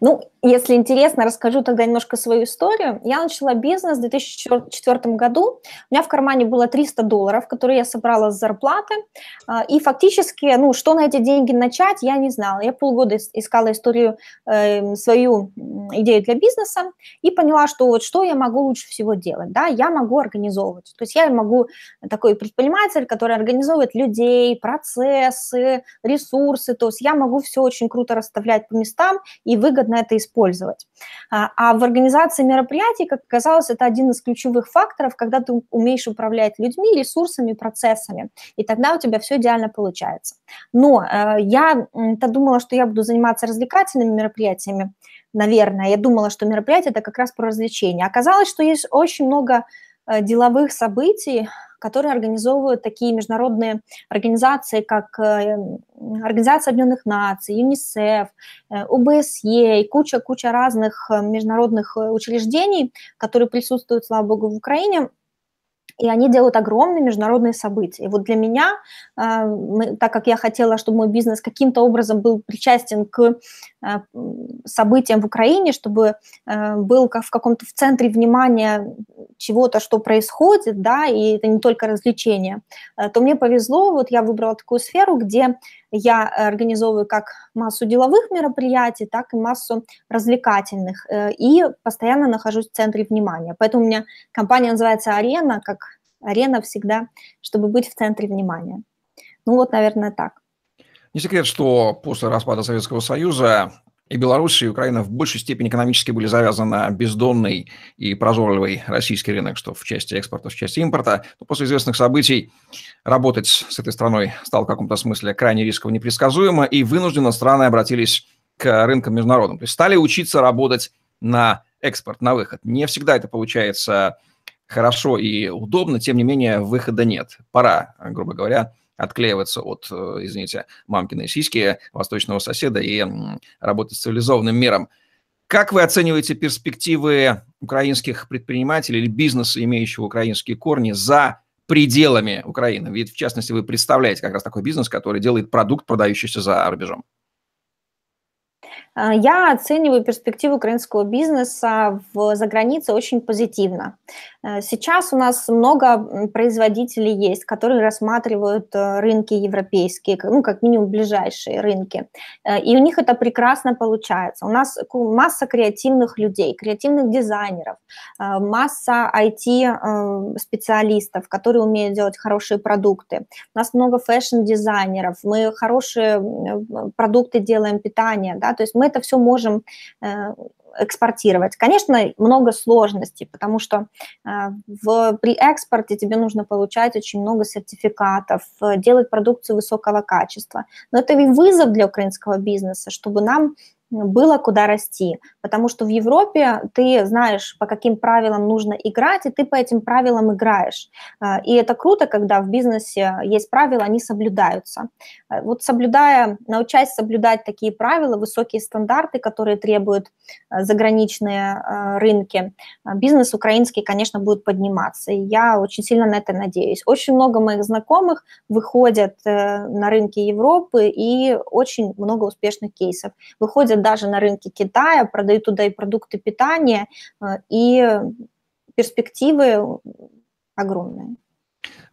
Ну, если интересно, расскажу тогда немножко свою историю. Я начала бизнес в 2004 году. У меня в кармане было 300 долларов, которые я собрала с зарплаты. А, и фактически, ну, что на эти деньги начать, я не знала. Я полгода искала историю, э, свою идею для бизнеса и поняла, что вот что я могу лучше всего делать. Да, я могу организовывать. То есть я могу такой предприниматель, который организовывает людей, процессы, ресурсы. То есть я могу все очень круто расставлять по местам и выгодно это использовать. А, а в организации мероприятий, как оказалось, это один из ключевых факторов, когда ты умеешь управлять людьми, ресурсами, процессами, и тогда у тебя все идеально получается. Но э, я-то думала, что я буду заниматься развлекательными мероприятиями, наверное. Я думала, что мероприятие – это как раз про развлечения. Оказалось, что есть очень много э, деловых событий, которые организовывают такие международные организации, как э, Организация Объединенных Наций, ЮНИСЕФ, э, ОБСЕ и куча-куча разных э, международных учреждений, которые присутствуют, слава богу, в Украине, и они делают огромные международные события. И вот для меня, так как я хотела, чтобы мой бизнес каким-то образом был причастен к событиям в Украине, чтобы был в каком-то в центре внимания чего-то, что происходит, да, и это не только развлечение, то мне повезло, вот я выбрала такую сферу, где я организовываю как массу деловых мероприятий, так и массу развлекательных, э, и постоянно нахожусь в центре внимания. Поэтому у меня компания называется «Арена», как арена всегда, чтобы быть в центре внимания. Ну вот, наверное, так. Не секрет, что после распада Советского Союза и Беларусь, и Украина в большей степени экономически были завязаны на бездонный и прозорливый российский рынок, что в части экспорта, в части импорта. Но после известных событий работать с этой страной стало в каком-то смысле крайне рисково непредсказуемо, и вынужденно страны обратились к рынкам международным. То есть стали учиться работать на экспорт, на выход. Не всегда это получается хорошо и удобно, тем не менее выхода нет. Пора, грубо говоря, отклеиваться от, э, извините, мамкиной сиськи восточного соседа и работать с цивилизованным миром. Как вы оцениваете перспективы украинских предпринимателей или бизнеса, имеющего украинские корни, за пределами Украины? Ведь, в частности, вы представляете как раз такой бизнес, который делает продукт, продающийся за рубежом. Э, я оцениваю перспективу украинского бизнеса в, за границей очень позитивно. Э, сейчас у нас много производителей есть, которые рассматривают э, рынки европейские, ну, как минимум ближайшие рынки. И у них это прекрасно получается. У нас масса креативных людей, креативных дизайнеров, масса IT-специалистов, которые умеют делать хорошие продукты. У нас много fashion-дизайнеров, мы хорошие продукты делаем, питание, да, то есть мы это все можем э, экспортировать. Конечно, много сложностей, потому что э, в, при экспорте тебе нужно получать очень много сертификатов, э, делать продукцию высокого качества. Но это и вызов для украинского бизнеса, чтобы нам было куда расти, потому что в Европе ты знаешь, по каким правилам нужно играть, и ты по этим правилам играешь. А, и это круто, когда в бизнесе есть правила, они соблюдаются. А, вот соблюдая, научаясь соблюдать такие правила, высокие стандарты, которые требуют а, заграничные рынки, бизнес украинский, конечно, будет подниматься. И я очень сильно на это надеюсь. Очень много моих знакомых выходят э, на рынки Европы, и очень много успешных кейсов. Выходят выходят даже на рынки Китая, продают туда и продукты питания, э, и перспективы огромные.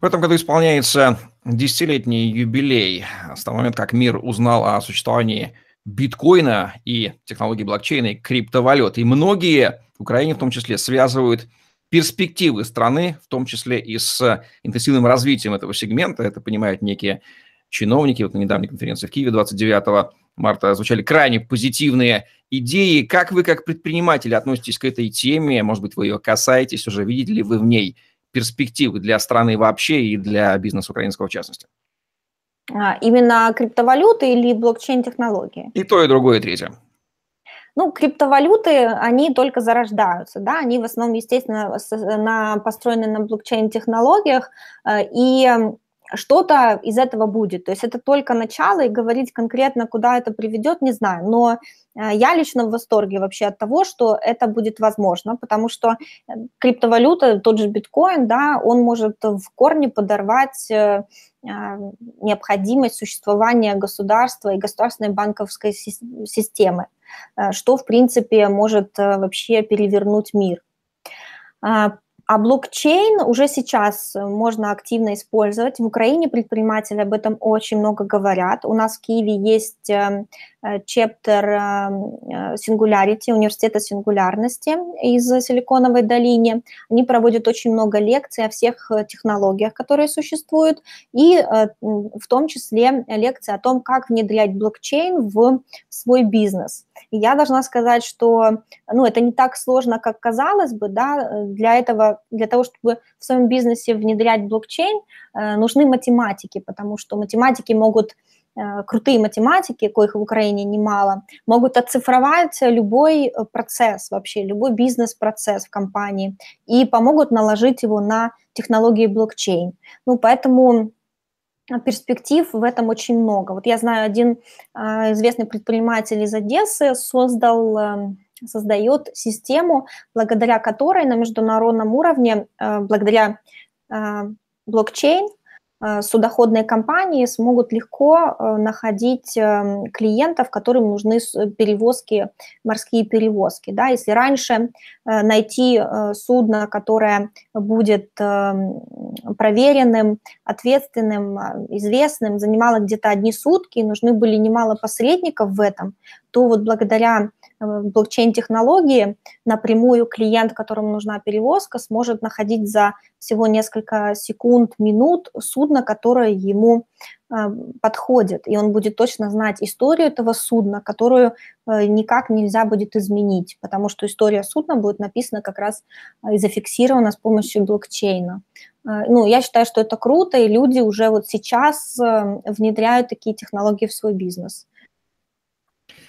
В этом году исполняется десятилетний юбилей с того момента, как мир узнал о существовании биткоина и технологии блокчейна и криптовалют. И многие, в Украине в том числе, связывают перспективы страны, в том числе и с интенсивным развитием этого сегмента. Это понимают некие чиновники. Вот на недавней конференции в Киеве 29 марта звучали крайне позитивные идеи. Как вы, как предприниматели, относитесь к этой теме? Может быть, вы ее касаетесь уже? Видите ли вы в ней перспективы для страны вообще и для бизнеса украинского в частности? А, именно криптовалюты или блокчейн-технологии? И то, и другое, и третье. Ну, криптовалюты, они только зарождаются, да, они в основном, естественно, на, построены на блокчейн-технологиях, э, и что-то из этого будет. То есть это только начало, и говорить конкретно, куда это приведет, не знаю. Но э, я лично в восторге вообще от того, что это будет возможно, потому что э, криптовалюта, тот же биткоин, да, он может в корне подорвать э, необходимость существования государства и государственной банковской системы, что, в принципе, может вообще перевернуть мир. А, блокчейн уже сейчас э, можно активно использовать. В Украине предприниматели об этом очень много говорят. У нас в Киеве есть эм, чептер э, Singularity, университета сингулярности из Силиконовой долины. Они проводят очень много лекций о всех э, технологиях, которые существуют, и в том числе лекции о том, как внедрять блокчейн в свой бизнес. И я должна сказать, что ну, это не так сложно, как казалось бы. Да? Для, этого, для того, чтобы в своем бизнесе внедрять блокчейн, нужны математики, потому что математики могут Э, крутые математики, коих в Украине немало, могут оцифровать любой э, процесс вообще, любой бизнес-процесс в компании и помогут наложить его на технологии блокчейн. Ну, поэтому перспектив в этом очень много. Вот я знаю, один э, известный предприниматель из Одессы создал, э, создает систему, благодаря которой на международном уровне, э, благодаря э, блокчейн, Э, судоходные компании смогут легко э, находить эм, клиентов, которым нужны перевозки, морские перевозки. Да? Если раньше э, найти судно, которое будет эм, проверенным, ответственным, известным, занимало где-то одни сутки, нужны были немало посредников в этом, то вот благодаря блокчейн-технологии напрямую клиент, которому нужна перевозка, сможет находить за всего несколько секунд, минут судно, которое ему э, подходит, и он будет точно знать историю этого судна, которую э, никак нельзя будет изменить, потому что история судна будет написана как раз э, и зафиксирована с помощью блокчейна. Ну, я считаю, что это круто, и люди уже вот сейчас внедряют такие технологии в свой бизнес.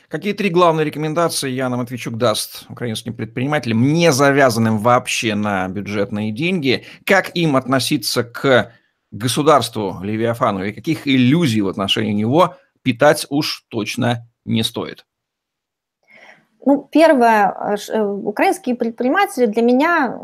Какие три главные рекомендации Яна Матвейчук даст украинским предпринимателям, не завязанным вообще на бюджетные деньги? Как им относиться к государству Левиафану и каких иллюзий в отношении него питать уж точно не стоит? Ну, первое, э, украинские предприниматели для меня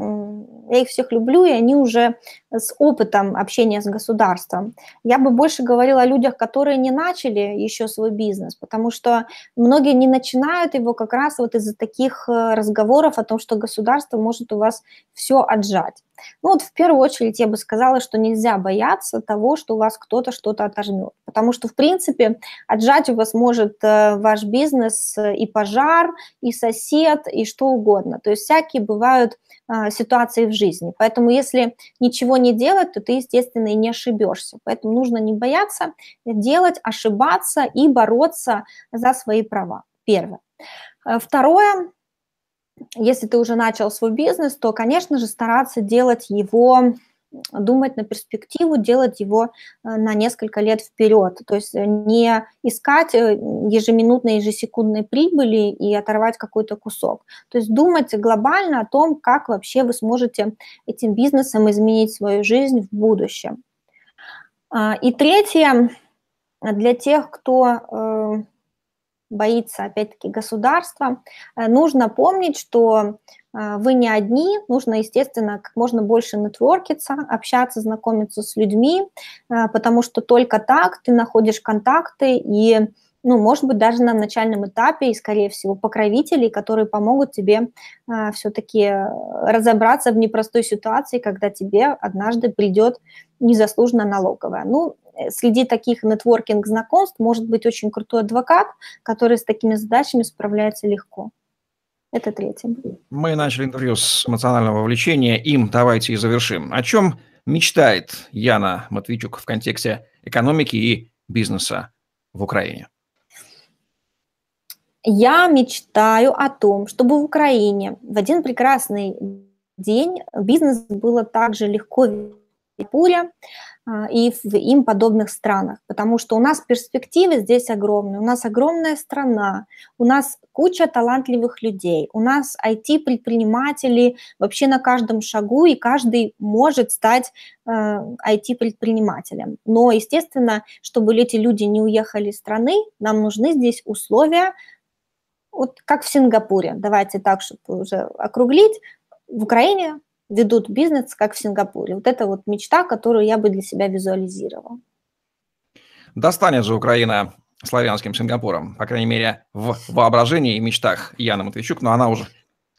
я их всех люблю, и они уже с опытом общения с государством. Я бы больше говорила о людях, которые не начали еще свой бизнес, потому что многие не начинают его как раз вот из-за таких э, разговоров о том, что государство может у вас все отжать. Ну вот в первую очередь я бы сказала, что нельзя бояться того, что у вас кто-то что-то отожмет, потому что в принципе отжать у вас может э, ваш бизнес э, и пожар, и сосед, и что угодно. То есть всякие бывают а, ситуации в жизни. Поэтому если ничего не делать, то ты, естественно, и не ошибешься. Поэтому нужно не бояться делать, ошибаться и бороться за свои права. Первое. Э, второе, если ты уже начал свой бизнес, то, конечно же, стараться делать его думать на перспективу, делать его э, на несколько лет вперед. То есть э, не искать э, ежеминутные, ежесекундные прибыли и оторвать какой-то кусок. То есть думать глобально о том, как вообще вы сможете этим бизнесом изменить свою жизнь в будущем. А, и третье, для тех, кто боится, опять-таки, государства, нужно помнить, что а, вы не одни, нужно, естественно, как можно больше нетворкиться, общаться, знакомиться с людьми, а, потому что только так ты находишь контакты и, ну, может быть, даже на начальном этапе, и, скорее всего, покровителей, которые помогут тебе все-таки разобраться в непростой ситуации, когда тебе однажды придет незаслуженно налоговая. Ну, э, среди таких нетворкинг-знакомств может быть очень крутой адвокат, который с такими задачами справляется легко. Это третье. Мы начали интервью с эмоционального вовлечения. Им давайте и завершим. О чем мечтает Яна Матвейчук в контексте экономики и бизнеса в Украине? Я мечтаю о том, чтобы в Украине в один прекрасный день бизнес было так же легко Сингапуре а, и в им подобных странах, потому что у нас перспективы здесь огромные, у нас огромная страна, у нас куча талантливых людей, у нас IT-предприниматели вообще на каждом шагу, и каждый может стать э, IT-предпринимателем. Но, естественно, чтобы эти люди не уехали из страны, нам нужны здесь условия, вот как в Сингапуре, давайте так, чтобы уже округлить, в Украине ведут бизнес, как в Сингапуре. Вот это вот мечта, которую я бы для себя визуализировала. Достанет же Украина славянским Сингапуром, по крайней мере, в воображении и мечтах Яна Матвейчук, но она уже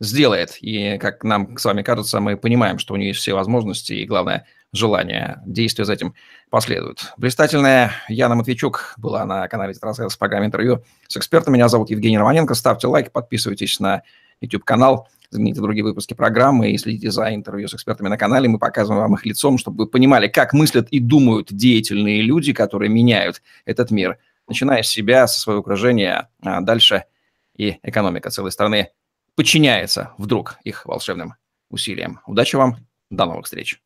сделает. И, как нам с вами кажется, мы понимаем, что у нее есть все возможности и, главное, желание. Действия за этим последуют. Блистательная Яна Матвейчук была на канале «Трансляция» в программе интервью с экспертом. Меня зовут Евгений Романенко. Ставьте лайк, подписывайтесь на YouTube-канал, загляните другие выпуски программы и следите за интервью с экспертами на канале. Мы показываем вам их лицом, чтобы вы понимали, как мыслят и думают деятельные люди, которые меняют этот мир, начиная с себя, со своего окружения, а дальше и экономика целой страны подчиняется вдруг их волшебным усилиям. Удачи вам, до новых встреч!